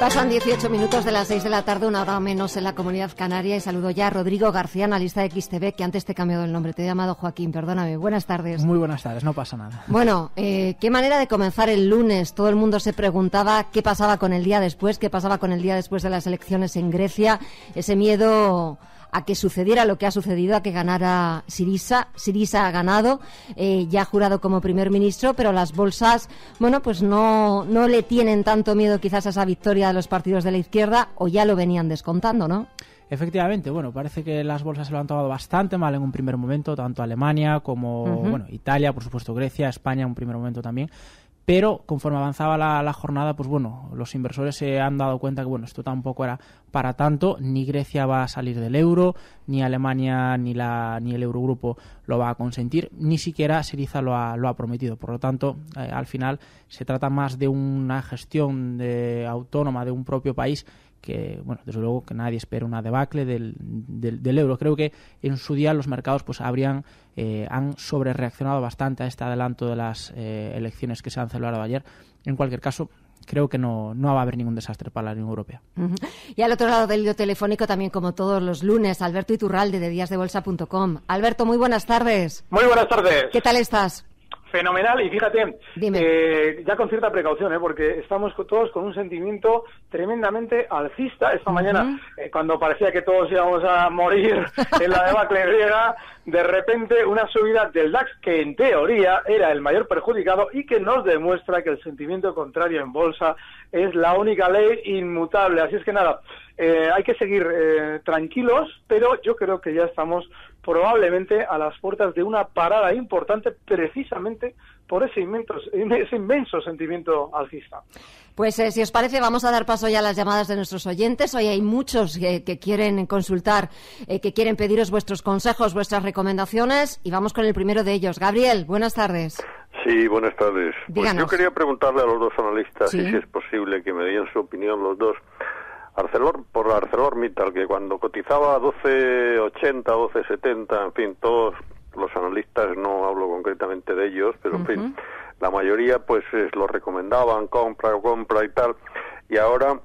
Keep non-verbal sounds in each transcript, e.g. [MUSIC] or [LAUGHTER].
Pasan 18 minutos de las 6 de la tarde, una hora menos en la comunidad canaria y saludo ya a Rodrigo García, analista de XTV, que antes te he cambiado el nombre, te he llamado Joaquín, perdóname. Buenas tardes. Muy buenas tardes, no pasa nada. Bueno, eh, qué manera de comenzar el lunes. Todo el mundo se preguntaba qué pasaba con el día después, qué pasaba con el día después de las elecciones en Grecia, ese miedo a que sucediera lo que ha sucedido, a que ganara Sirisa. Sirisa ha ganado, eh, ya ha jurado como primer ministro, pero las bolsas, bueno, pues no, no le tienen tanto miedo quizás a esa victoria de los partidos de la izquierda o ya lo venían descontando, ¿no? Efectivamente, bueno, parece que las bolsas se lo han tomado bastante mal en un primer momento, tanto Alemania como bueno, Italia, por supuesto Grecia, España en un primer momento también. Pero conforme avanzaba la, jornada, pues bueno, los inversores se han dado cuenta que bueno, esto tampoco era para tanto, ni Grecia va a salir del euro, ni Alemania ni la ni el Eurogrupo lo va a consentir, ni siquiera Siriza lo ha, lo ha prometido. Por lo tanto, eh, al final se trata más de una gestión de, autónoma de un propio país que, bueno, desde luego que nadie espera una debacle del, del, euro. Creo que en su día los mercados pues habrían, eh, han sobre reaccionado bastante a este adelanto de las eh, elecciones que se han celebrado ayer. En cualquier caso, creo que no, no va a haber ningún desastre para la Unión Europea. Y al otro lado del hilo telefónico, también como todos los lunes, Alberto Iturralde de díasdebolsa.com. Alberto, muy buenas tardes. Muy buenas tardes. ¿Qué tal estás? Fenomenal, y fíjate, eh, ya con cierta precaución, ¿eh? porque estamos todos con un sentimiento tremendamente alcista. Esta mañana, eh, cuando parecía que todos íbamos a morir [LAUGHS] en la debacle griega, de repente una subida del DAX que en teoría era el mayor perjudicado y que nos demuestra que el sentimiento contrario en bolsa es la única ley inmutable. Así es que nada, eh, hay que seguir eh, tranquilos, pero yo creo que ya estamos probablemente a las puertas de una parada importante precisamente por ese inmenso, ese inmenso sentimiento alcista. Pues eh, si os parece, vamos a dar paso ya a las llamadas de nuestros oyentes. Hoy hay muchos que, quieren consultar, que quieren pediros vuestros consejos, vuestras recomendaciones y vamos con el primero de ellos. Gabriel, buenas tardes. Sí, buenas tardes. Pues yo quería preguntarle a los dos analistas si es posible que me den su opinión los dos Arcelor, por ArcelorMittal, que cuando cotizaba 12.80, 12.70, en fin, todos los analistas, no hablo concretamente de ellos, pero en fin, la mayoría pues lo recomendaban, compra, compra y tal, y ahora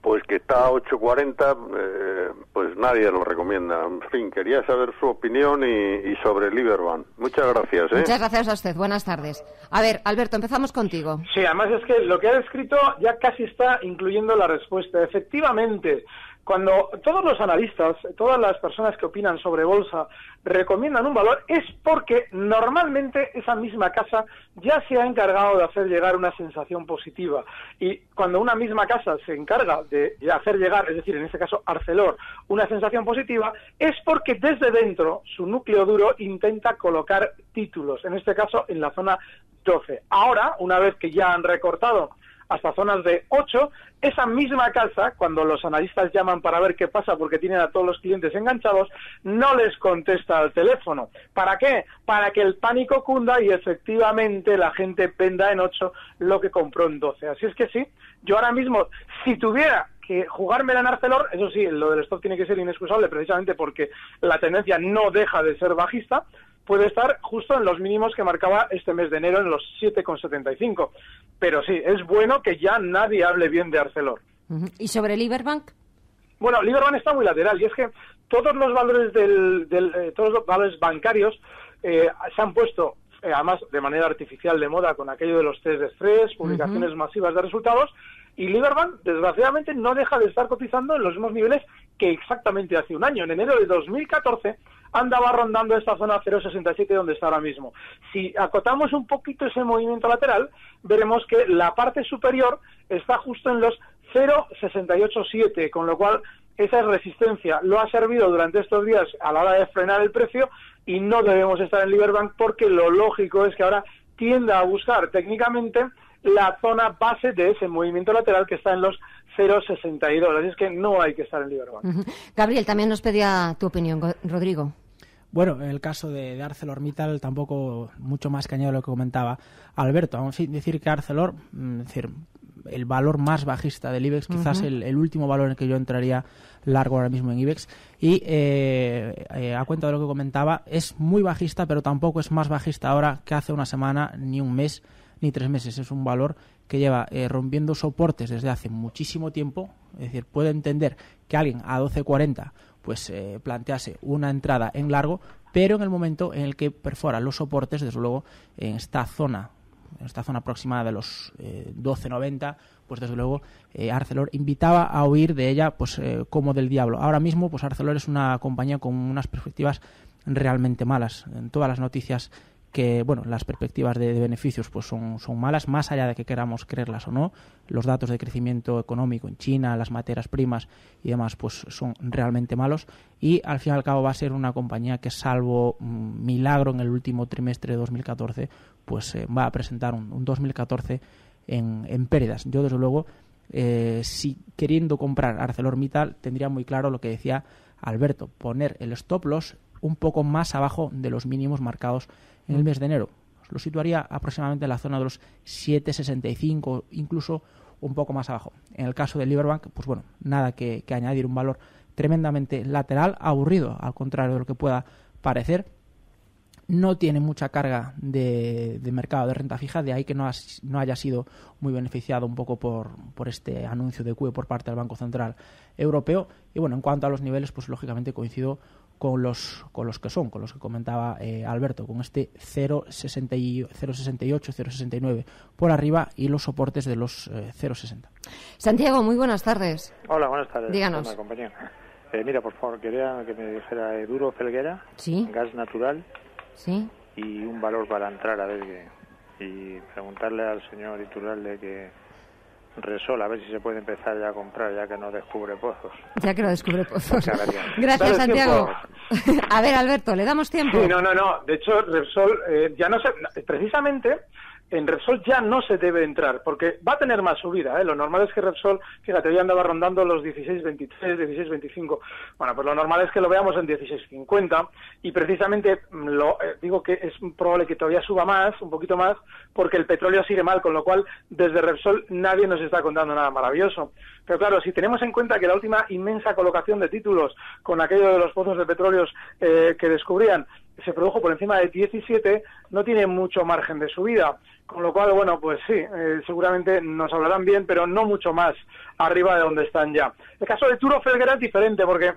pues que está a 8.40, eh, pues nadie lo recomienda. En fin, quería saber su opinión y, sobre Liberbank. Muchas gracias. ¿eh? Muchas gracias a usted. Buenas tardes. A ver, Alberto, empezamos contigo. Sí, además es que lo que ha descrito ya casi está incluyendo la respuesta. Efectivamente, cuando todos los analistas, todas las personas que opinan sobre bolsa recomiendan un valor, es porque normalmente esa misma casa ya se ha encargado de hacer llegar una sensación positiva. Y cuando una misma casa se encarga de hacer llegar, es decir, en este caso Arcelor, una sensación positiva, es porque desde dentro su núcleo duro intenta colocar títulos, en este caso en la zona 12. Ahora, una vez que ya han recortado hasta zonas de 8, esa misma casa, cuando los analistas llaman para ver qué pasa porque tienen a todos los clientes enganchados, no les contesta al teléfono. ¿Para qué? Para que el pánico cunda y efectivamente la gente venda en 8 lo que compró en 12. Así es que sí, yo ahora mismo, si tuviera que jugármela en Arcelor, eso sí, lo del stock tiene que ser inexcusable precisamente porque la tendencia no deja de ser bajista, puede estar justo en los mínimos que marcaba este mes de enero en los 7,75. Pero sí, es bueno que ya nadie hable bien de Arcelor. ¿Y sobre Liberbank? Bueno, Liberbank está muy lateral y es que todos los valores del, eh, todos los valores bancarios eh, se han puesto eh, además de manera artificial de moda con aquello de los test de estrés, publicaciones masivas de resultados y Liberbank, desgraciadamente, no deja de estar cotizando en los mismos niveles que exactamente hace un año. En enero de 2014 andaba rondando esta zona 0,67 donde está ahora mismo. Si acotamos un poquito ese movimiento lateral, veremos que la parte superior está justo en los 0,687, con lo cual esa resistencia lo ha servido durante estos días a la hora de frenar el precio y no debemos estar en Liberbank porque lo lógico es que ahora tienda a buscar técnicamente la zona base de ese movimiento lateral que está en los 0,62. Así es que no hay que estar en Liberbank. Gabriel, también nos pedía tu opinión, Rodrigo. Bueno, en el caso de, de, ArcelorMittal tampoco mucho más que añadir lo que comentaba Alberto. Vamos a decir que Arcelor, mm, decir, el valor más bajista del IBEX, quizás el, último valor en el que yo entraría largo ahora mismo en IBEX. Y eh, eh, a cuenta de lo que comentaba, es muy bajista, pero tampoco es más bajista ahora que hace una semana, ni un mes, ni tres meses. Es un valor que lleva eh, rompiendo soportes desde hace muchísimo tiempo. Es decir, puede entender que alguien a 12.40 pues plantease una entrada en largo, pero en el momento en el que perfora los soportes, desde luego, en esta zona en esta zona aproximada de los 12.90, eh, pues desde luego eh, Arcelor invitaba a huir de ella pues eh, como del diablo. Ahora mismo pues Arcelor es una compañía con unas perspectivas realmente malas. En todas las noticias que bueno las perspectivas de, beneficios pues son, son malas más allá de que queramos creerlas o no. Los datos de crecimiento económico en China las materias primas y demás pues son realmente malos. Y al fin y al cabo va a ser una compañía que salvo mm, milagro en el último trimestre de 2014 pues eh, va a presentar un, 2014 en, en, pérdidas. Yo desde luego eh, si queriendo comprar ArcelorMittal tendría muy claro lo que decía Alberto poner el stop loss un poco más abajo de los mínimos marcados en el mes de enero. Lo situaría aproximadamente en la zona de los 7,65, incluso un poco más abajo. En el caso de Liberbank, pues bueno, nada que, añadir, un valor tremendamente lateral, aburrido, al contrario de lo que pueda parecer. No tiene mucha carga de, mercado de renta fija, de ahí que no, no, haya sido muy beneficiado un poco por, por este anuncio de QE por parte del Banco Central Europeo. Y bueno, en cuanto a los niveles, pues lógicamente coincido con los, con los que son, con los que comentaba eh, Alberto, con este 0,68, 0,69 por arriba y los soportes de los 0,60. Eh, Santiago, muy buenas tardes. Hola, buenas tardes. Díganos. Eh, mira, por favor, quería que me dijera Duro Felguera, ¿Sí? gas natural ¿Sí? y un valor para entrar, a ver qué. Y preguntarle al señor de que Resol, a ver si se puede empezar ya a comprar, ya que no descubre pozos. Ya que no descubre pozos. Gracias, [LAUGHS] Santiago. [LAUGHS] a ver, Alberto, ¿le damos tiempo? Sí, no, no, no. De hecho, Repsol eh, ya no sé, precisamente en Repsol ya no se debe entrar, porque va a tener más subida. ¿eh? Lo normal es que Repsol, fíjate, ya andaba rondando los 16.23, 16.25. Bueno, pues lo normal es que lo veamos en 16.50 y precisamente mm, lo, eh, digo que es probable que todavía suba más, un poquito más, porque el petróleo sigue mal, con lo cual desde Repsol nadie nos está contando nada maravilloso. Pero claro, si tenemos en cuenta que la última inmensa colocación de títulos con aquello de los pozos de petróleo eh, que descubrían se produjo por encima de 17, no tiene mucho margen de subida. Con lo cual, bueno, pues sí, eh, seguramente nos hablarán bien, pero no mucho más arriba de donde están ya. El caso de Turo Felguera es diferente porque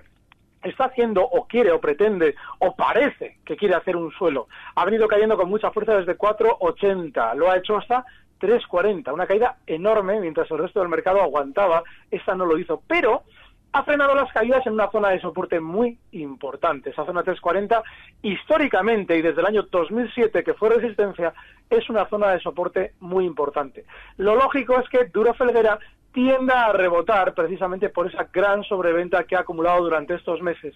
está haciendo o quiere o pretende o parece que quiere hacer un suelo. Ha venido cayendo con mucha fuerza desde 4,80, lo ha hecho hasta 3,40, una caída enorme mientras el resto del mercado aguantaba, esta no lo hizo, pero ha frenado las caídas en una zona de soporte muy importante. Esa zona 340, históricamente y desde el año 2007, que fue resistencia, es una zona de soporte muy importante. Lo lógico es que Duro Felguera tienda a rebotar precisamente por esa gran sobreventa que ha acumulado durante estos meses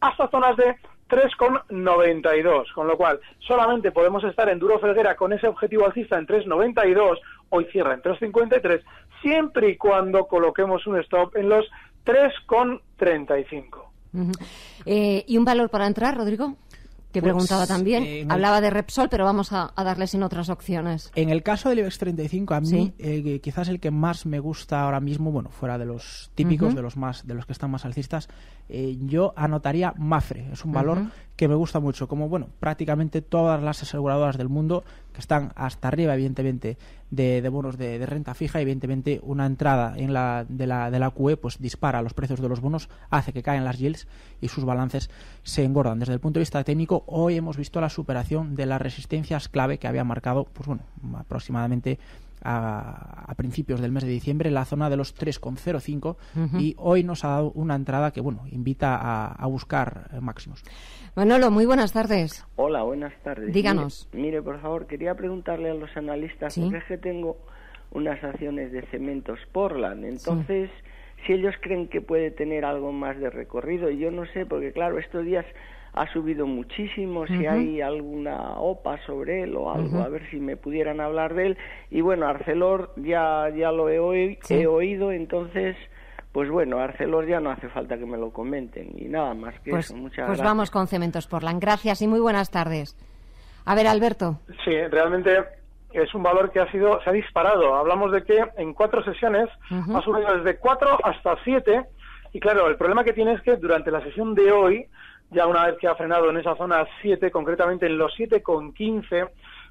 hasta zonas de 3,92, con lo cual solamente podemos estar en Duro Felguera con ese objetivo alcista en 3,92, hoy cierra en 3,53, siempre y cuando coloquemos un stop en los 3,35. eh, ¿Y un valor para entrar, Rodrigo? que pues, preguntaba también. Eh, Hablaba de Repsol, pero vamos a, darle sin otras opciones. En el caso del IBEX 35, a mí eh, quizás el que más me gusta ahora mismo, bueno, fuera de los típicos, de los más de los que están más alcistas, eh, yo anotaría Mafre. Es un valor que me gusta mucho, como bueno, prácticamente todas las aseguradoras del mundo que están hasta arriba, evidentemente, de, bonos de, renta fija, evidentemente una entrada en la, de, la, de la QE pues dispara los precios de los bonos, hace que caen las yields y sus balances se engordan. Desde el punto de vista técnico, hoy hemos visto la superación de las resistencias clave que había marcado, pues bueno, aproximadamente a, principios del mes de diciembre en la zona de los 3,05 y hoy nos ha dado una entrada que bueno invita a, buscar máximos. Manolo, muy buenas tardes. Hola, buenas tardes. Díganos. Mire, por favor, quería preguntarle a los analistas, porque es que tengo unas acciones de cementos Portland, entonces... si ellos creen que puede tener algo más de recorrido. Y yo no sé, porque claro, estos días ha subido muchísimo, si hay alguna OPA sobre él o algo, a ver si me pudieran hablar de él. Y bueno, Arcelor ya, ya lo he, he oído, entonces pues bueno, Arcelor ya no hace falta que me lo comenten y nada más que pues, eso. Muchas pues vamos con Cementos Portland. Gracias y muy buenas tardes. A ver, Alberto. Sí, realmente es un valor que ha sido se ha disparado. Hablamos de que en cuatro sesiones ha subido desde cuatro hasta siete y claro, el problema que tiene es que durante la sesión de hoy ya una vez que ha frenado en esa zona 7, concretamente en los 7,15,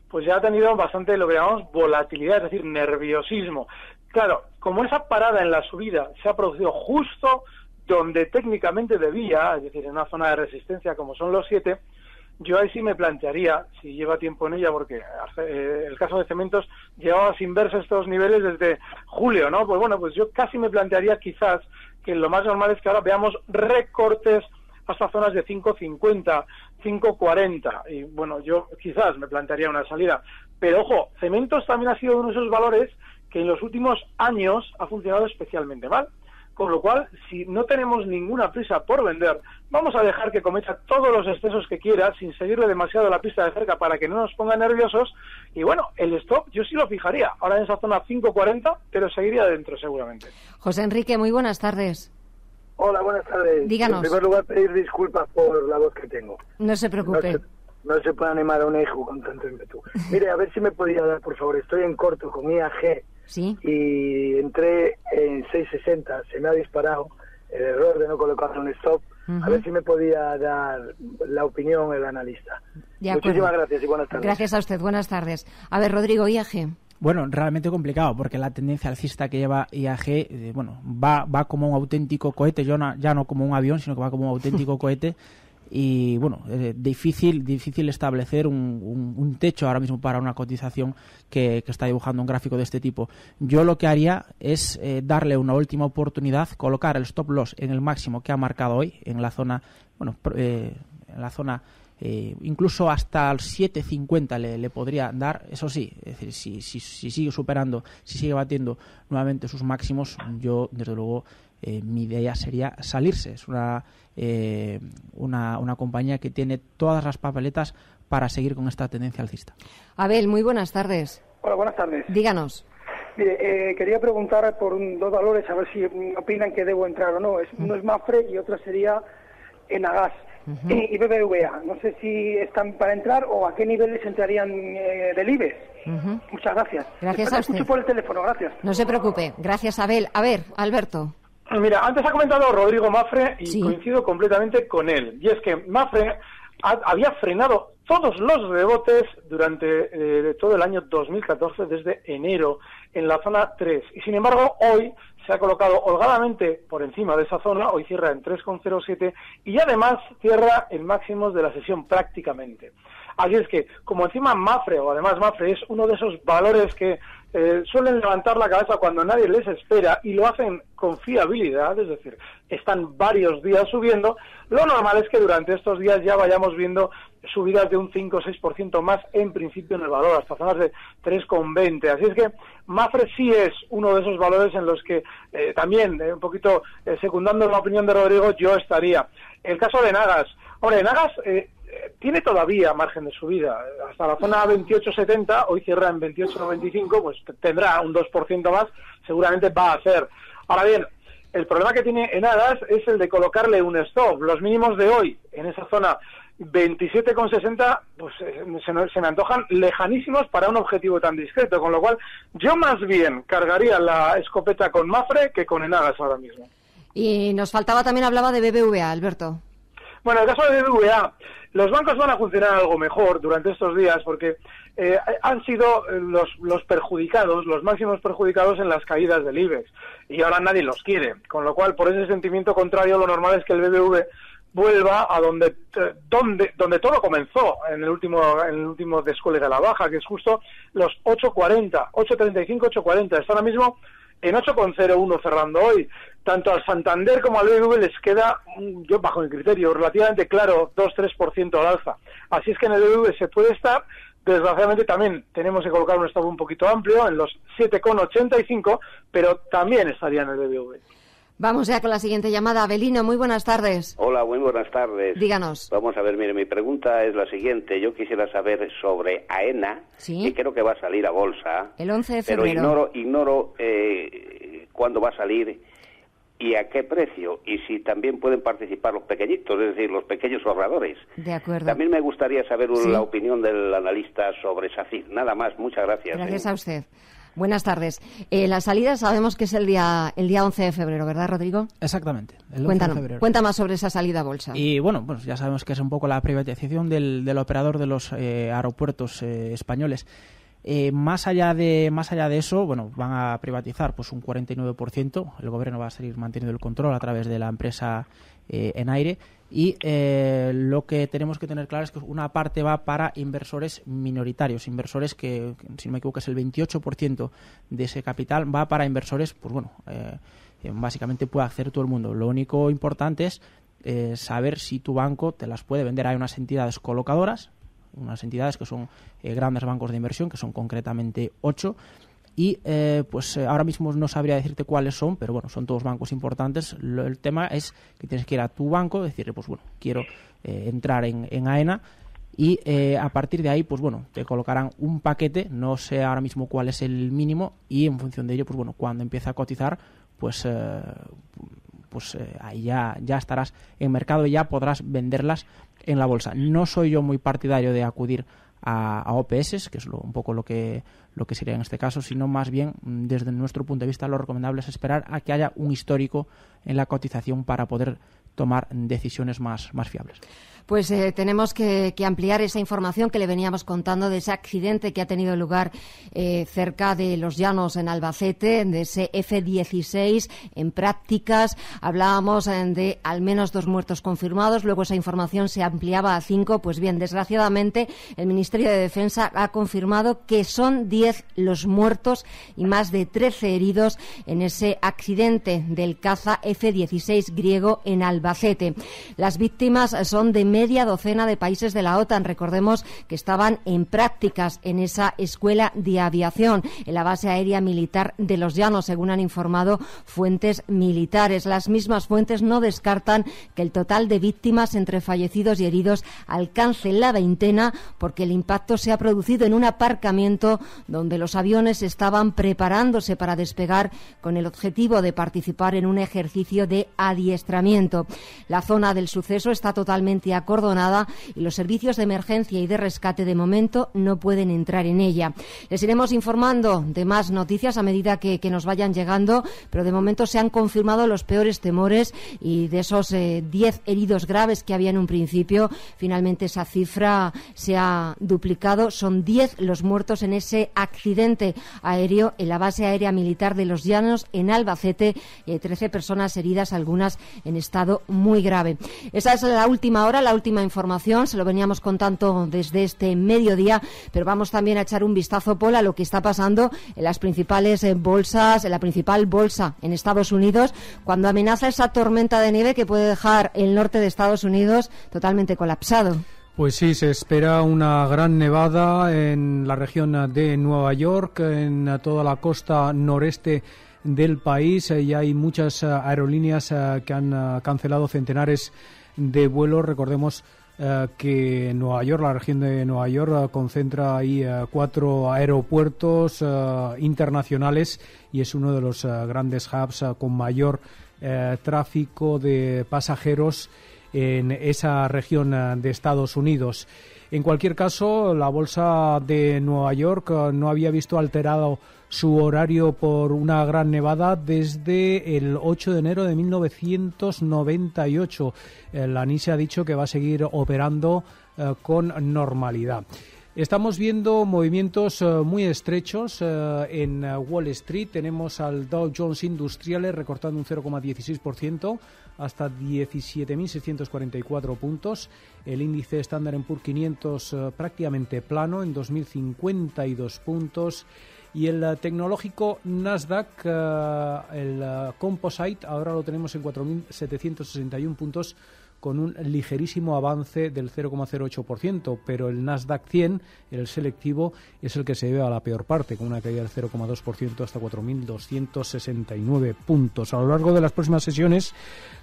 pues ya ha tenido bastante lo que llamamos volatilidad, es decir, nerviosismo. Claro, como esa parada en la subida se ha producido justo donde técnicamente debía, es decir, en una zona de resistencia como son los 7, yo ahí sí me plantearía, si lleva tiempo en ella, porque eh, el caso de cementos llevaba sin verse estos niveles desde julio, ¿no? Pues bueno, pues yo casi me plantearía quizás que lo más normal es que ahora veamos recortes hasta zonas de 5.50, 5.40. Y bueno, yo quizás me plantearía una salida. Pero ojo, Cementos también ha sido uno de esos valores que en los últimos años ha funcionado especialmente mal. Con lo cual, si no tenemos ninguna prisa por vender, vamos a dejar que cometa todos los excesos que quiera sin seguirle demasiado la pista de cerca para que no nos ponga nerviosos. Y bueno, el stop yo sí lo fijaría. Ahora en esa zona 5.40, pero seguiría dentro seguramente. José Enrique, muy buenas tardes. Hola, buenas tardes. Díganos. En primer lugar, pedir disculpas por la voz que tengo. No se preocupe. No se, puede animar a un hijo con tanto ímpetu. Mire, a ver si me podía dar, por favor. Estoy en corto con IAG. Sí. Y entré en 660. Se me ha disparado el error de no colocar un stop. A ver si me podía dar la opinión el analista. Muchísimas gracias y buenas tardes. Gracias a usted. Buenas tardes. A ver, Rodrigo, IAG. Bueno, realmente complicado, porque la tendencia alcista que lleva IAG, eh, bueno, va, va como un auténtico cohete, ya no, ya no como un avión, sino que va como un auténtico [LAUGHS] cohete. Y bueno, eh, difícil, difícil establecer un, un, techo ahora mismo para una cotización que, está dibujando un gráfico de este tipo. Yo lo que haría es eh, darle una última oportunidad, colocar el stop loss en el máximo que ha marcado hoy, en la zona, bueno, en la zona eh, incluso hasta el 7.50 le, le, podría dar, eso sí, es decir, si, si, sigue superando, si sigue batiendo nuevamente sus máximos, yo desde luego eh, mi idea sería salirse. Es una, eh, una, una compañía que tiene todas las papeletas para seguir con esta tendencia alcista. Abel, muy buenas tardes. Hola, buenas tardes. Díganos. Mire, quería preguntar por dos valores, a ver si opinan que debo entrar o no. Es, uno es Mafre y otro sería Enagas y, BBVA. No sé si están para entrar o a qué niveles entrarían eh, del IBEX. Muchas gracias. Gracias a usted. por el teléfono, gracias. No se preocupe. Gracias, Abel. A ver, Alberto. Mira, antes ha comentado Rodrigo Mafre y coincido completamente con él. Y es que Mafre había frenado todos los rebotes durante eh, todo el año 2014, desde enero, en la zona 3. Y sin embargo, hoy se ha colocado holgadamente por encima de esa zona, hoy cierra en 3,07 y además cierra en máximos de la sesión prácticamente. Así es que, como encima Mafre, o además Mafre es uno de esos valores que eh, suelen levantar la cabeza cuando nadie les espera y lo hacen con fiabilidad, es decir, están varios días subiendo, lo normal es que durante estos días ya vayamos viendo subidas de un 5 o 6% más en principio en el valor, hasta zonas de 3,20. Así es que Mafre sí es uno de esos valores en los que eh, también, eh, un poquito secundando la opinión de Rodrigo, yo estaría. El caso de Nagas. Hombre, Nagas tiene todavía margen de subida. Hasta la zona 28.70, hoy cierra en 28.95, pues tendrá un 2% más, seguramente va a hacer. Ahora bien, el problema que tiene en Adas es el de colocarle un stop. Los mínimos de hoy en esa zona 27,60 pues eh, se, se, me antojan lejanísimos para un objetivo tan discreto, con lo cual yo más bien cargaría la escopeta con Mafre que con Enagas ahora mismo. Y nos faltaba también, hablaba de BBVA, Alberto. Bueno, el caso de BBVA, los bancos van a funcionar algo mejor durante estos días porque eh, han sido los, los perjudicados, los máximos perjudicados en las caídas del IBEX y ahora nadie los quiere, con lo cual por ese sentimiento contrario lo normal es que el BBV vuelva a donde, eh, donde, donde todo comenzó en el último, en el último de de la Baja, que es justo los 8.40, 8.35, 8.40. Está ahora mismo en 8.01 cerrando hoy. Tanto al Santander como al BBV les queda, yo bajo mi criterio, relativamente claro, 2-3% al alza. Así es que en el BBV se puede estar. Desgraciadamente también tenemos que colocar un stop un poquito amplio en los 7,85, pero también estaría en el BBV. Vamos ya con la siguiente llamada. Abelino, muy buenas tardes. Hola, muy buenas tardes. Díganos. Vamos a ver, mire, mi pregunta es la siguiente. Yo quisiera saber sobre AENA, que creo que va a salir a bolsa. El 11 de febrero. Pero ignoro, ignoro eh, cuándo va a salir y a qué precio y si también pueden participar los pequeñitos, es decir, los pequeños ahorradores. De acuerdo. También me gustaría saber la opinión del analista sobre SACIR. Nada más, muchas gracias. Gracias a usted. Buenas tardes. Eh, la salida sabemos que es el día, el día 11 de febrero, ¿verdad, Rodrigo? Exactamente. El Cuéntanos, Cuenta más sobre esa salida a bolsa. Y bueno, pues ya sabemos que es un poco la privatización del, del operador de los eh, aeropuertos eh, más allá de más allá de eso, bueno, van a privatizar pues un 49%. El gobierno va a seguir manteniendo el control a través de la empresa en aire y eh, lo que tenemos que tener claro es que una parte va para inversores minoritarios, inversores que, si no me equivoco, es el 28% de ese capital, va para inversores, pues bueno, eh, básicamente puede acceder todo el mundo. Lo único importante es eh, saber si tu banco te las puede vender. Hay unas entidades colocadoras, unas entidades que son grandes bancos de inversión, que son concretamente ocho, y eh, pues eh, ahora mismo no sabría decirte cuáles son, pero bueno, son todos bancos importantes. el tema es que tienes que ir a tu banco, decirle, pues bueno, quiero eh, entrar en, en, AENA y a partir de ahí, pues bueno, te colocarán un paquete, no sé ahora mismo cuál es el mínimo y en función de ello, pues bueno, cuando empiece a cotizar, pues pues ahí ya, ya estarás en mercado y ya podrás venderlas en la bolsa. No soy yo muy partidario de acudir a, OPS, que es un poco lo que, lo que sería en este caso, sino más bien mm, desde nuestro punto de vista lo recomendable es esperar a que haya un histórico en la cotización para poder tomar decisiones más, más fiables pues eh, tenemos que, ampliar esa información que le veníamos contando de ese accidente que ha tenido lugar eh, cerca de los llanos en Albacete, de ese F-16 en prácticas. Hablábamos eh, de al menos dos muertos confirmados, luego esa información se ampliaba a cinco. Pues bien, desgraciadamente el Ministerio de Defensa ha confirmado que son diez los muertos y más de trece heridos en ese accidente del caza F-16 griego en Albacete. Las víctimas son de media docena de países de la OTAN. Recordemos que estaban en prácticas en esa escuela de aviación, en la base aérea militar de los Llanos, según han informado fuentes militares. Las mismas fuentes no descartan que el total de víctimas entre fallecidos y heridos alcance la veintena porque el impacto se ha producido en un aparcamiento donde los aviones estaban preparándose para despegar con el objetivo de participar en un ejercicio de adiestramiento. La zona del suceso está totalmente acordonada y los servicios de emergencia y de rescate de momento no pueden entrar en ella. Les iremos informando de más noticias a medida que, nos vayan llegando, pero de momento se han confirmado los peores temores y de esos 10 eh, heridos graves que había en un principio, finalmente esa cifra se ha duplicado. Son 10 los muertos en ese accidente aéreo en la base aérea militar de los Llanos en Albacete hay 13 personas heridas, algunas en estado muy grave. Esa es la última hora, última información, se lo veníamos contando desde este mediodía, pero vamos también a echar un vistazo, Paul, a lo que está pasando en las principales eh, bolsas, en la principal bolsa en Estados Unidos, cuando amenaza esa tormenta de nieve que puede dejar el norte de Estados Unidos totalmente colapsado. Pues sí, se espera una gran nevada en la región de Nueva York, en toda la costa noreste del país y hay muchas eh, aerolíneas eh, que han cancelado centenares de vuelos. Recordemos eh, que Nueva York, la región de Nueva York, eh, concentra ahí eh, cuatro aeropuertos internacionales y es uno de los grandes hubs con mayor tráfico de pasajeros en esa región de Estados Unidos. En cualquier caso, la bolsa de Nueva York no había visto alterado su horario por una gran nevada desde el 8 de enero de 1998. La NISE ha dicho que va a seguir operando eh, con normalidad. Estamos viendo movimientos eh, muy estrechos eh, en eh, Wall Street. Tenemos al Dow Jones Industriales recortando un 0,16% hasta 17.644 puntos. El índice Standard Poor's 500 prácticamente plano en 2.052 puntos. Y el tecnológico Nasdaq, el Composite, ahora lo tenemos en 4.761 puntos con un ligerísimo avance del 0,08%, pero el Nasdaq 100, el selectivo, es el que se ve a la peor parte, con una caída del 0,2% hasta 4.269 puntos. A lo largo de las próximas sesiones,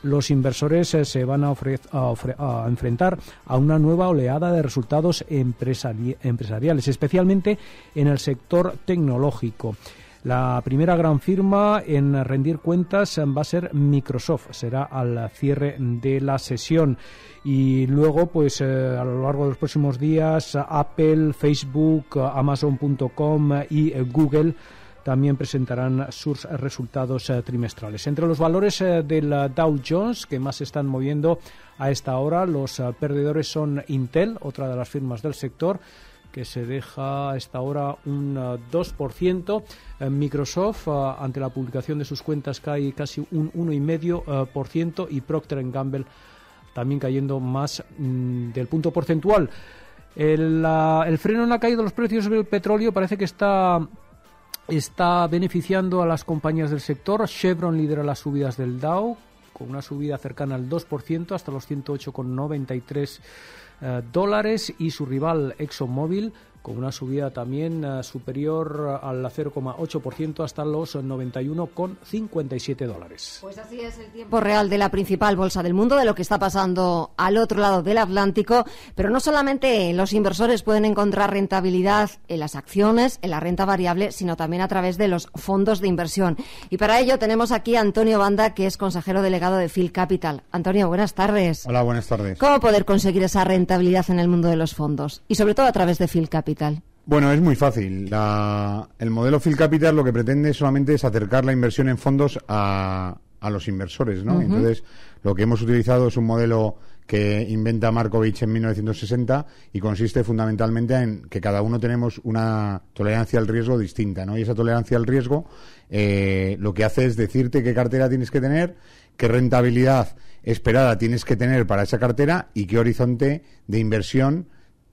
los inversores eh, se van a, a, enfrentar a una nueva oleada de resultados empresariales, especialmente en el sector tecnológico. La primera gran firma en rendir cuentas va a ser Microsoft, será al cierre de la sesión. Y luego, pues eh, a lo largo de los próximos días, Apple, Facebook, Amazon.com y Google también presentarán sus resultados eh, trimestrales. Entre los valores eh, del Dow Jones que más se están moviendo a esta hora, los perdedores son Intel, otra de las firmas del sector, que se deja a esta hora un 2%. Eh, Microsoft, eh, ante la publicación de sus cuentas, cae casi un 1,5% y Procter Gamble también cayendo más mm, del punto porcentual. El, freno en la caída de los precios del petróleo parece que está, está beneficiando a las compañías del sector. Chevron lidera las subidas del Dow, con una subida cercana al 2% hasta los 108,93 eh, dólares y su rival ExxonMobil con una subida también eh, superior al 0,8% hasta los 91,57 dólares. Pues así es el tiempo real de la principal bolsa del mundo, de lo que está pasando al otro lado del Atlántico. Pero no solamente los inversores pueden encontrar rentabilidad en las acciones, en la renta variable, sino también a través de los fondos de inversión. Y para ello tenemos aquí a Antonio Banda, que es consejero delegado de Phil Capital. Antonio, buenas tardes. Hola, buenas tardes. ¿Cómo poder conseguir esa rentabilidad en el mundo de los fondos? Y sobre todo a través de Phil Capital. Bueno, es muy fácil. el modelo Phil Capital lo que pretende solamente es acercar la inversión en fondos a, los inversores, ¿no? Entonces, lo que hemos utilizado es un modelo que inventa Markovich en 1960 y consiste fundamentalmente en que cada uno tenemos una tolerancia al riesgo distinta, ¿no? Y esa tolerancia al riesgo eh, lo que hace es decirte qué cartera tienes que tener, qué rentabilidad esperada tienes que tener para esa cartera y qué horizonte de inversión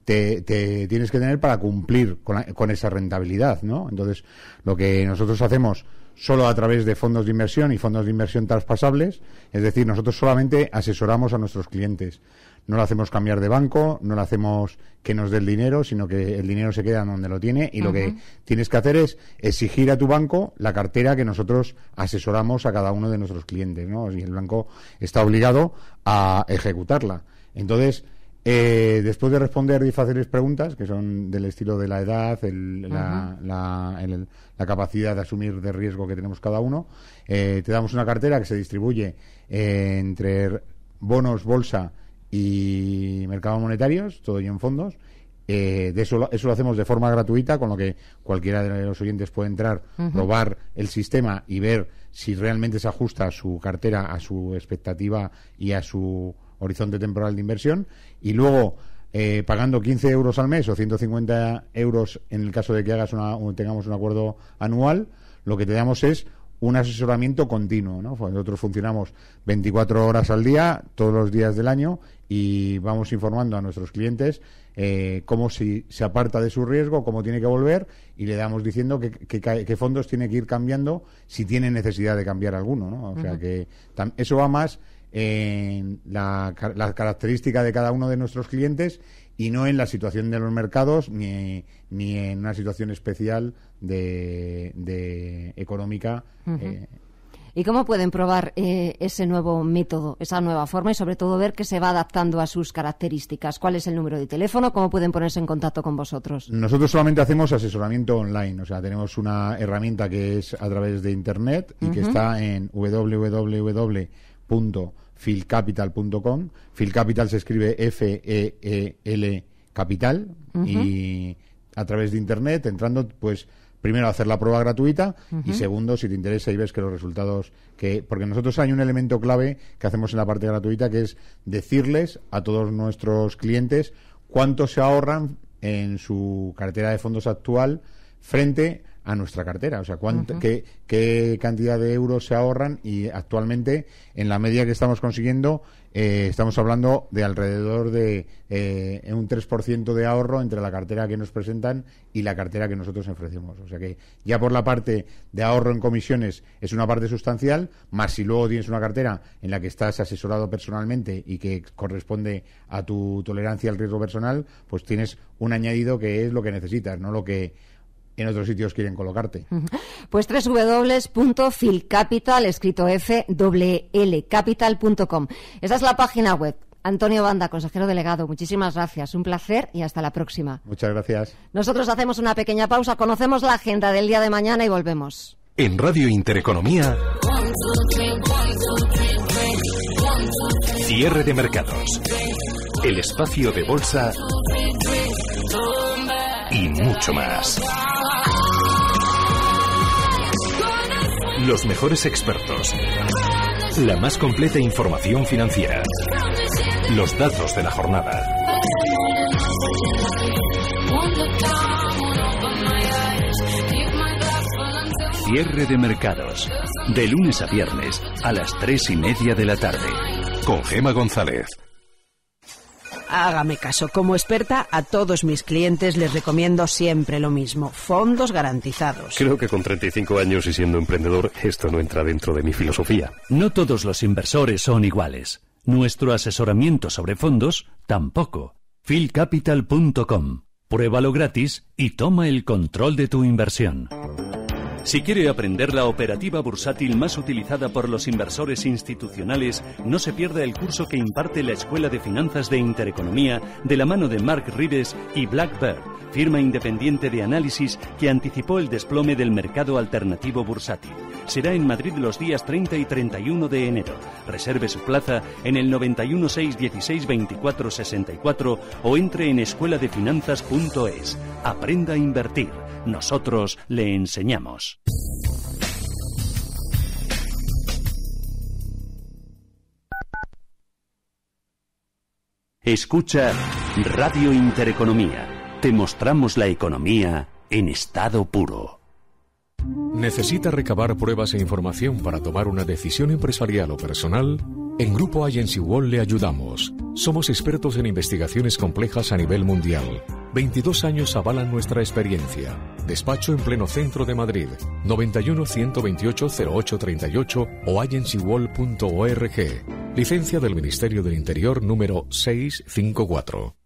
te, tienes que tener para cumplir con, esa rentabilidad, ¿no? Entonces, lo que nosotros hacemos solo a través de fondos de inversión y fondos de inversión traspasables, es decir, nosotros solamente asesoramos a nuestros clientes. No lo hacemos cambiar de banco, no lo hacemos que nos dé el dinero, sino que el dinero se queda donde lo tiene y lo que tienes que hacer es exigir a tu banco la cartera que nosotros asesoramos a cada uno de nuestros clientes, ¿no? Y el banco está obligado a ejecutarla. Entonces, eh, después de responder y fáciles preguntas, que son del estilo de la edad, la, capacidad de asumir de riesgo que tenemos cada uno, eh, te damos una cartera que se distribuye eh, entre bonos, bolsa y mercados monetarios, todo ello en fondos. de eso, eso lo hacemos de forma gratuita, con lo que cualquiera de los oyentes puede entrar, probar el sistema y ver si realmente se ajusta su cartera a su expectativa y a su horizonte temporal de inversión, y luego eh, pagando 15 euros al mes o 150 euros en el caso de que hagas una, tengamos un acuerdo anual, lo que te damos es un asesoramiento continuo. ¿no? Pues nosotros funcionamos 24 horas al día, todos los días del año, y vamos informando a nuestros clientes eh, cómo si se aparta de su riesgo, cómo tiene que volver, y le damos diciendo qué fondos tiene que ir cambiando si tiene necesidad de cambiar alguno. ¿no? O sea que eso va más en la, característica de cada uno de nuestros clientes y no en la situación de los mercados ni, ni en una situación especial de, económica. Eh. ¿Y cómo pueden probar eh, ese nuevo método, esa nueva forma y sobre todo ver que se va adaptando a sus características? ¿Cuál es el número de teléfono? ¿Cómo pueden ponerse en contacto con vosotros? Nosotros solamente hacemos asesoramiento online, o sea, tenemos una herramienta que es a través de Internet y que está en www filcapital.com. Filcapital se escribe F-E-E-L capital. Y a través de internet entrando pues primero hacer la prueba gratuita y segundo si te interesa y ves que los resultados que porque nosotros hay un elemento clave que hacemos en la parte gratuita que es decirles a todos nuestros clientes cuánto se ahorran en su cartera de fondos actual frente a nuestra cartera. O sea, cuánto, qué, qué, cantidad de euros se ahorran y actualmente, en la media que estamos consiguiendo, eh, estamos hablando de alrededor de eh, un 3% de ahorro entre la cartera que nos presentan y la cartera que nosotros ofrecemos. O sea que ya por la parte de ahorro en comisiones es una parte sustancial, más si luego tienes una cartera en la que estás asesorado personalmente y que corresponde a tu tolerancia al riesgo personal, pues tienes un añadido que es lo que necesitas, no lo que en otros sitios quieren colocarte. Pues www.filcapital, escrito F, L, capital.com. Esa es la página web. Antonio Banda, consejero delegado, muchísimas gracias. Un placer y hasta la próxima. Muchas gracias. Nosotros hacemos una pequeña pausa, conocemos la agenda del día de mañana y volvemos. En Radio Intereconomía. Cierre de mercados. El espacio de bolsa y mucho más. Los mejores expertos. La más completa información financiera. Los datos de la jornada. Cierre de mercados. De lunes a viernes a las tres y media de la tarde. Con Gema González. Hágame caso, como experta, a todos mis clientes les recomiendo siempre lo mismo, fondos garantizados. Creo que con 35 años y siendo emprendedor, esto no entra dentro de mi filosofía. No todos los inversores son iguales. Nuestro asesoramiento sobre fondos tampoco. philcapital.com. Pruébalo gratis y toma el control de tu inversión. Si quiere aprender la operativa bursátil más utilizada por los inversores institucionales, no se pierda el curso que imparte la Escuela de Finanzas de Intereconomía de la mano de Mark Rives y Blackbird, firma independiente de análisis que anticipó el desplome del mercado alternativo bursátil. Será en Madrid los días 30 y 31 de enero. Reserve su plaza en el 91 16 24 64 o entre en escueladefinanzas.es. Aprenda a invertir. Nosotros le enseñamos. Escucha Radio Intereconomía. Te mostramos la economía en estado puro. ¿Necesita recabar pruebas e información para tomar una decisión empresarial o personal? En Grupo Agency Wall le ayudamos. Somos expertos en investigaciones complejas a nivel mundial. 22 años avalan nuestra experiencia. Despacho en pleno centro de Madrid. 91 128 0838 o agencywall.org. Licencia del Ministerio del Interior número 654.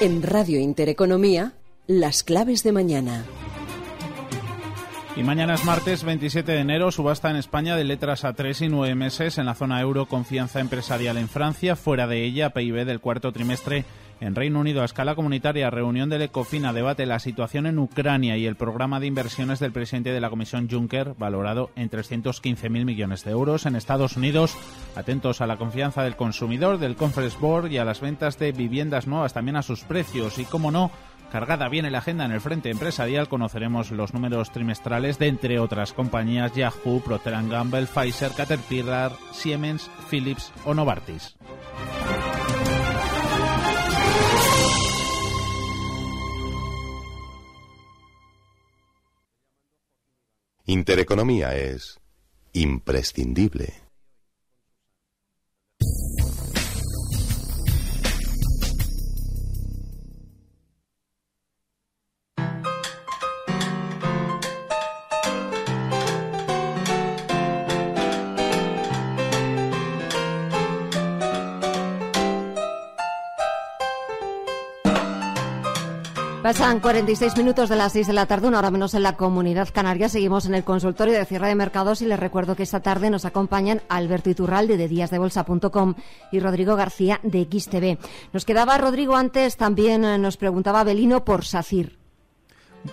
En Radio Intereconomía, las claves de mañana. Y mañana es martes 27 de enero, subasta en España de letras a tres y nueve meses en la zona euro, confianza empresarial en Francia, fuera de ella PIB del cuarto trimestre en Reino Unido, a escala comunitaria, reunión del ECOFIN debate la situación en Ucrania y el programa de inversiones del presidente de la Comisión Juncker, valorado en 315.000 millones de euros. En Estados Unidos, atentos a la confianza del consumidor, del Conference Board y a las ventas de viviendas nuevas, también a sus precios y, como no, cargada viene la agenda en el frente empresarial, conoceremos los números trimestrales de, entre otras compañías, Yahoo, Procter Gamble, Pfizer, Caterpillar, Siemens, Philips o Novartis. Intereconomía es imprescindible. Pasan 46 minutos de las 6 de la tarde, una hora menos en la comunidad canaria. Seguimos en el consultorio de cierre de mercados y les recuerdo que esta tarde nos acompañan Alberto Iturralde de díasdebolsa.com y Rodrigo García de XTV. Nos quedaba Rodrigo antes, también eh, nos preguntaba Belino por SACIR.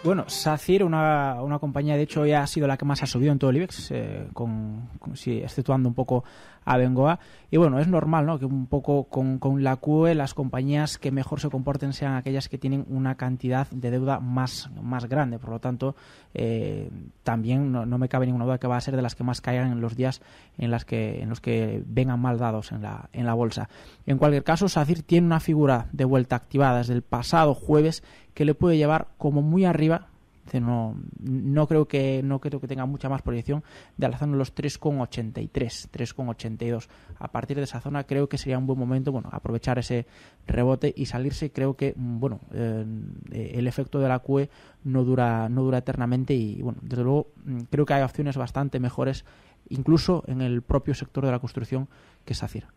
Bueno, SACIR, una, una compañía, de hecho, ya ha sido la que más ha subido en todo el IBEX, eh, con, exceptuando un poco a Bengoa. Y bueno, es normal ¿no? que un poco con, con, la QE las compañías que mejor se comporten sean aquellas que tienen una cantidad de deuda más, más grande. Por lo tanto, eh, también no, me cabe ninguna duda que va a ser de las que más caigan en los días en, las que, en los que vengan mal dados en la, en la bolsa. En cualquier caso, SACIR tiene una figura de vuelta activada desde el pasado jueves que le puede llevar como muy arriba no, no creo que no creo que tenga mucha más proyección de la zona de los 3,83, 3,82. A partir de esa zona creo que sería un buen momento, bueno, aprovechar ese rebote y salirse. Creo que, mm, bueno, eh, el efecto de la QE no dura no dura eternamente y, bueno, desde luego mm, creo que hay opciones bastante mejores, incluso en el propio sector de la construcción que SACIR.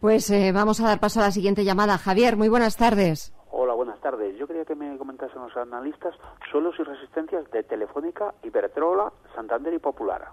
Pues eh, vamos a dar paso a la siguiente llamada. Javier, muy buenas tardes. Hola, buenas tardes. Yo quería que me comentasen los analistas suelos y resistencias de Telefónica, Iberdrola, Santander y Popular.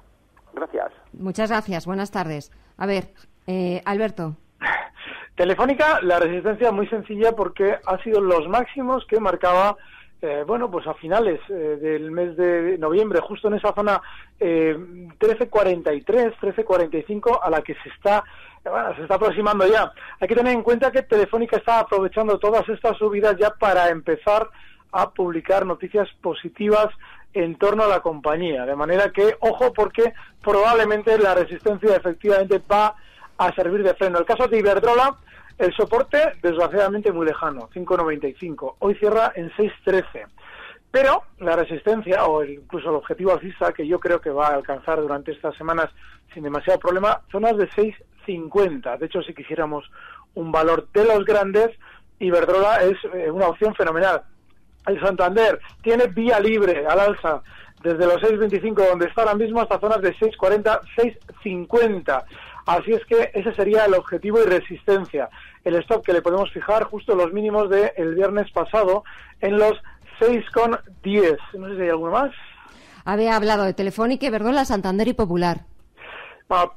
Gracias. Muchas gracias. Buenas tardes. A ver, eh, Alberto. [LAUGHS] Telefónica, la resistencia muy sencilla porque ha sido los máximos que marcaba eh, bueno, pues a finales eh, del mes de noviembre, justo en esa zona eh, 13.43, 13.45, a la que se está bueno, se está aproximando ya. Hay que tener en cuenta que Telefónica está aprovechando todas estas subidas ya para empezar a publicar noticias positivas en torno a la compañía. De manera que, ojo, porque probablemente la resistencia efectivamente va a servir de freno. El caso de Iberdrola, el soporte, desgraciadamente, muy lejano, 5,95. Hoy cierra en 6,13. Pero la resistencia, o incluso el objetivo alcista, que yo creo que va a alcanzar durante estas semanas sin demasiado problema, zonas de 6 50. De hecho, si quisiéramos un valor de los grandes, Iberdrola es eh, una opción fenomenal. El Santander tiene vía libre al alza desde los 6.25 donde está ahora mismo hasta zonas de 6.40, 6.50. Así es que ese sería el objetivo y resistencia. El stop que le podemos fijar justo los mínimos del viernes pasado en los 6.10. No sé si hay alguno más. Había hablado de Telefónica, Iberdrola, Santander y Popular.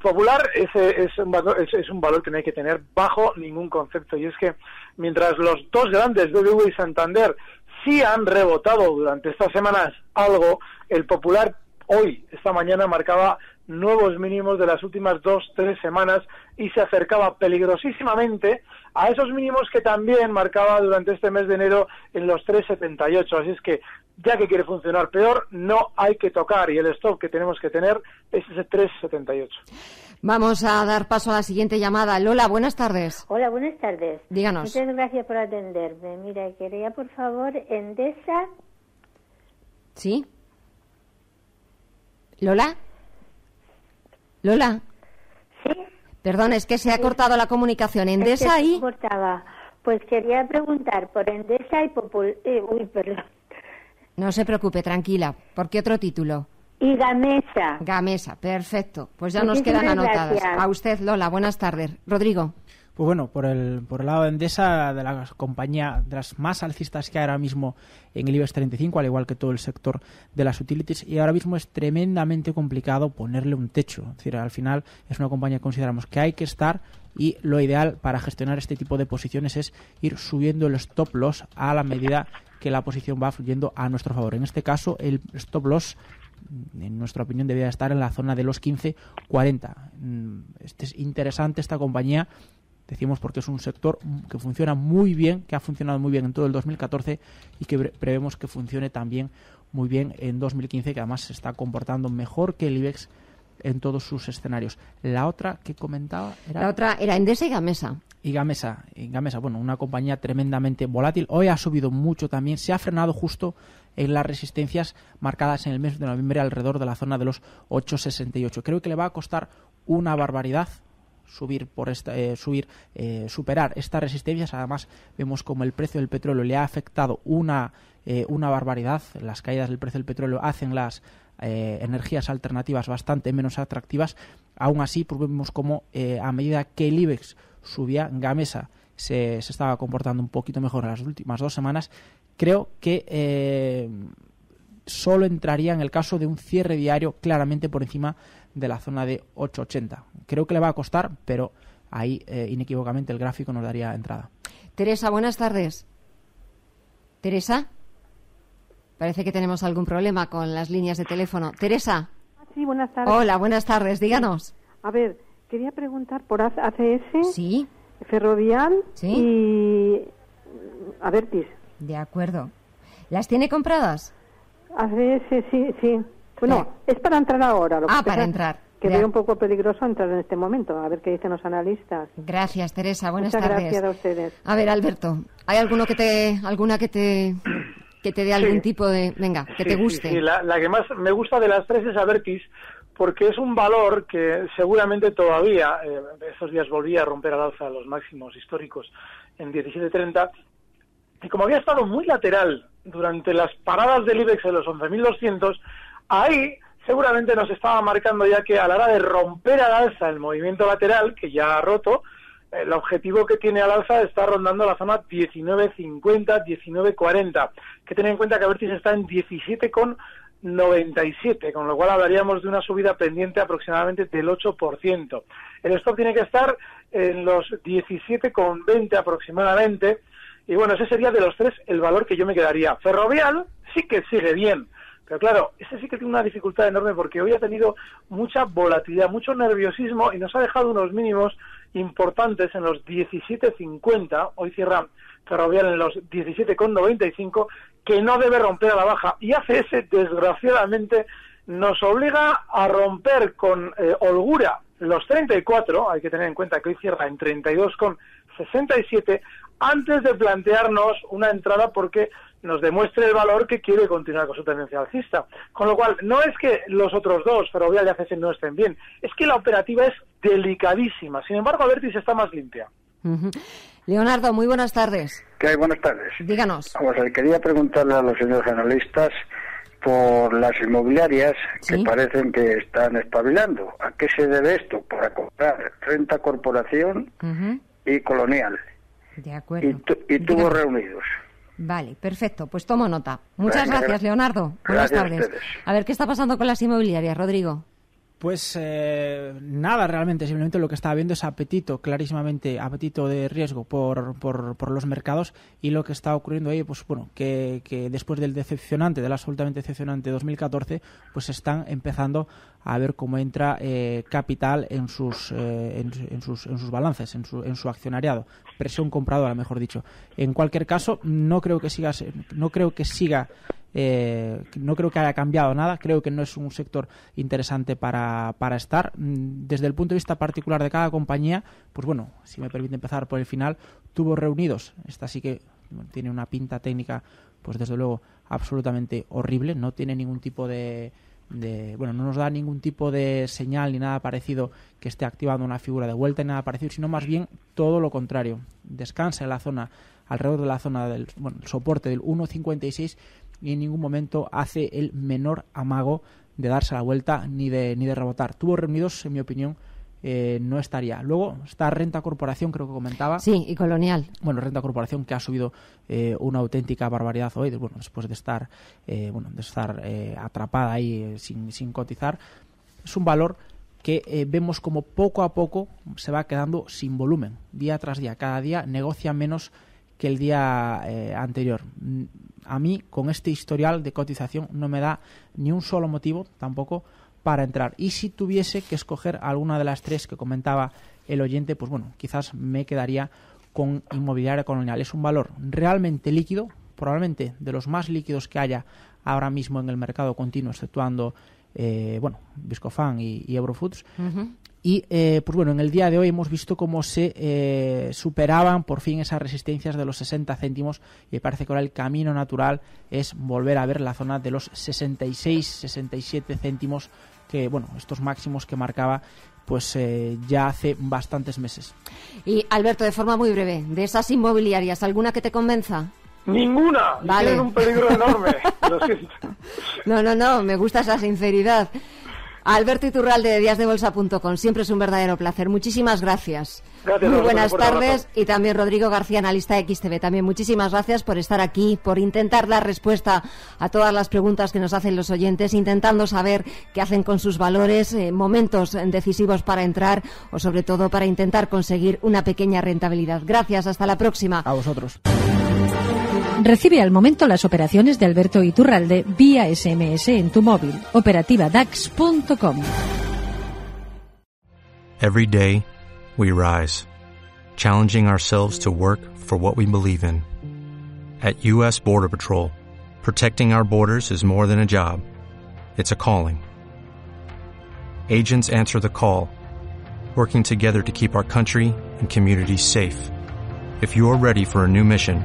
Popular es, es, un valor, es, un valor que no hay que tener bajo ningún concepto. Y es que mientras los dos grandes, BBV y Santander, sí han rebotado durante estas semanas algo, el Popular hoy, esta mañana, marcaba nuevos mínimos de las últimas dos, tres semanas y se acercaba peligrosísimamente a esos mínimos que también marcaba durante este mes de enero en los 3,78. Así es que ya que quiere funcionar peor, no hay que tocar y el stop que tenemos que tener es ese 3,78. Vamos a dar paso a la siguiente llamada. Lola, buenas tardes. Hola, buenas tardes. Díganos. Muchas gracias por atenderme. Mira, quería por favor Endesa. ¿Sí? ¿Lola? ¿Lola? Sí. Perdón, es que se ha cortado la comunicación. ¿Endesa y...? cortaba. Pues quería preguntar por Endesa y Popul... Eh, uy, perdón. No se preocupe, tranquila. ¿Por qué otro título? Y Gamesa. Gamesa, perfecto. Pues ya nos quedan anotadas. A usted, Lola, buenas tardes. Rodrigo. Pues bueno, por el, por el lado de Endesa, de la compañía de las más alcistas que hay ahora mismo en el IBEX 35, al igual que todo el sector de las utilities, y ahora mismo es tremendamente complicado ponerle un techo. Es decir, al final es una compañía que consideramos que hay que estar y lo ideal para gestionar este tipo de posiciones es ir subiendo el stop loss a la medida que la posición va fluyendo a nuestro favor. En este caso, el stop loss en nuestra opinión debería estar en la zona de los 15-40. Mm, este es interesante esta compañía Decimos porque es un sector que funciona muy bien, que ha funcionado muy bien en todo el 2014 y que prevemos que funcione también muy bien en 2015, que además se está comportando mejor que el IBEX en todos sus escenarios. La otra que comentaba era... La otra era Endesa y Gamesa. Y Gamesa, y Gamesa, bueno, una compañía tremendamente volátil. Hoy ha subido mucho también. Se ha frenado justo en las resistencias marcadas en el mes de noviembre alrededor de la zona de los 8,68. Creo que le va a costar una barbaridad subir por esta, eh, subir eh, superar estas resistencias. Además vemos como el precio del petróleo le ha afectado una eh, una barbaridad. Las caídas del precio del petróleo hacen las energías alternativas bastante menos atractivas. Aún así pues vemos como a medida que el IBEX subía Gamesa se, estaba comportando un poquito mejor en las últimas dos semanas, creo que eh, solo entraría en el caso de un cierre diario claramente por encima de la zona de 8,80. Creo que le va a costar, pero ahí eh, inequívocamente el gráfico nos daría entrada. Teresa, buenas tardes. Teresa, parece que tenemos algún problema con las líneas de teléfono. Teresa. Sí, buenas tardes. Hola, buenas tardes, díganos. A ver, quería preguntar por ACS, sí. Ferrovial ¿Sí? y Avertis. De acuerdo. ¿Las tiene compradas? ACS, sí, sí. Bueno, es para entrar ahora. ah, para entrar. Que veo un poco peligroso entrar en este momento, a ver qué dicen los analistas. Gracias, Teresa. Buenas Muchas tardes. gracias a ustedes. A ver, Alberto, ¿hay alguno que te, alguna que te, que te dé algún tipo de, venga, que te guste? Sí, La, la, que más me gusta de las tres es Avertis, porque es un valor que seguramente todavía, eh, esos días volvía a romper al alza los máximos históricos en 17.30, y como había estado muy lateral durante las paradas del IBEX en los 11.200, ahí seguramente nos estaba marcando ya que a la hora de romper al alza el movimiento lateral, que ya ha roto, el objetivo que tiene al alza está rondando la zona 19.50, 19.40. Que tener en cuenta que Avertis está en 17,97, con lo cual hablaríamos de una subida pendiente aproximadamente del 8%. El stop tiene que estar en los 17,20 aproximadamente. Y bueno, ese sería de los tres el valor que yo me quedaría. Ferrovial sí que sigue bien. Pero claro, ese sí que tiene una dificultad enorme porque hoy ha tenido mucha volatilidad, mucho nerviosismo y nos ha dejado unos mínimos importantes en los 17.50. Hoy cierra Ferrovial en los 17,95 que no debe romper a la baja. Y ACS, desgraciadamente, nos obliga a romper con eh, holgura los 34. Hay que tener en cuenta que hoy cierra en 32,67 antes de plantearnos una entrada porque nos demuestre el valor que quiere continuar con su tendencia alcista. Con lo cual, no es que los otros dos, Ferrovial y ACS, no estén bien, es que la operativa es delicadísima. Sin embargo, Avertis está más limpia. Leonardo, muy buenas tardes. ¿Qué hay? Buenas tardes. Díganos. Vamos, a quería preguntarle a los señores analistas por las inmobiliarias que parecen que están espabilando. ¿A qué se debe esto? Para comprar Renta Corporación y Colonial. De acuerdo. Y, tuvo reunidos. Vale, perfecto. Pues tomo nota. Muchas gracias, Leonardo. Buenas tardes. A, ver, ¿qué está pasando con las inmobiliarias, Rodrigo? Pues eh, nada realmente, simplemente lo que está viendo es apetito, clarísimamente apetito de riesgo por, por, por, los mercados y lo que está ocurriendo ahí, pues bueno, que, que después del decepcionante, del absolutamente decepcionante 2014, pues están empezando a ver cómo entra eh, capital en sus, eh, en, sus, en sus balances, en su, en su accionariado, presión compradora, mejor dicho. En cualquier caso, no creo que siga, no creo que siga eh, no creo que haya cambiado nada, creo que no es un sector interesante para, para estar. Mm, desde el punto de vista particular de cada compañía, pues bueno, si me permite empezar por el final, tuvo reunidos. Esta sí que tiene una pinta técnica, pues desde luego, absolutamente horrible, no tiene ningún tipo de, de, bueno, no nos da ningún tipo de señal ni nada parecido que esté activando una figura de vuelta ni nada parecido, sino más bien todo lo contrario. Descansa en la zona, alrededor de la zona del soporte del 1.56 y en ningún momento hace el menor amago de darse la vuelta ni de, ni de rebotar. Tuvo reunidos, en mi opinión, eh, no estaría. Luego está Renta Corporación, creo que comentaba. Sí, y Colonial. Bueno, Renta Corporación que ha subido eh, una auténtica barbaridad hoy, bueno, después de estar, eh, bueno, de estar atrapada ahí sin, sin cotizar. Es un valor que vemos como poco a poco se va quedando sin volumen, día tras día. Cada día negocia menos que el día anterior a mí con este historial de cotización no me da ni un solo motivo tampoco para entrar. Y si tuviese que escoger alguna de las tres que comentaba el oyente, pues bueno, quizás me quedaría con inmobiliaria colonial. Es un valor realmente líquido, probablemente de los más líquidos que haya ahora mismo en el mercado continuo, exceptuando eh, bueno, Viscofan y, Eurofoods. Y eh, pues bueno, en el día de hoy hemos visto cómo se eh, superaban por fin esas resistencias de los 60 céntimos y parece que ahora el camino natural es volver a ver la zona de los 66, 67 céntimos que bueno, estos máximos que marcaba pues eh, ya hace bastantes meses. Y Alberto, de forma muy breve, de esas inmobiliarias, ¿alguna que te convenza? Ninguna. Vale. un peligro enorme. Lo [LAUGHS] siento. No, no, no. Me gusta esa sinceridad. Alberto Iturralde de díasdebolsa.com. Siempre es un verdadero placer. Muchísimas gracias. Gracias, Muy buenas tardes. Y también Rodrigo García, analista de XTV. También muchísimas gracias por estar aquí, por intentar dar respuesta a todas las preguntas que nos hacen los oyentes, intentando saber qué hacen con sus valores, eh, momentos decisivos para entrar o sobre todo para intentar conseguir una pequeña rentabilidad. Gracias. Hasta la próxima. A vosotros. Recibe al momento las operaciones de Alberto Iturralde vía SMS en tu móvil. Operativa DAX.com. Every day, we rise, challenging ourselves to work for what we believe in. At U.S. Border Patrol, protecting our borders is more than a job, it's a calling. Agents answer the call, working together to keep our country and communities safe. If you are ready for a new mission,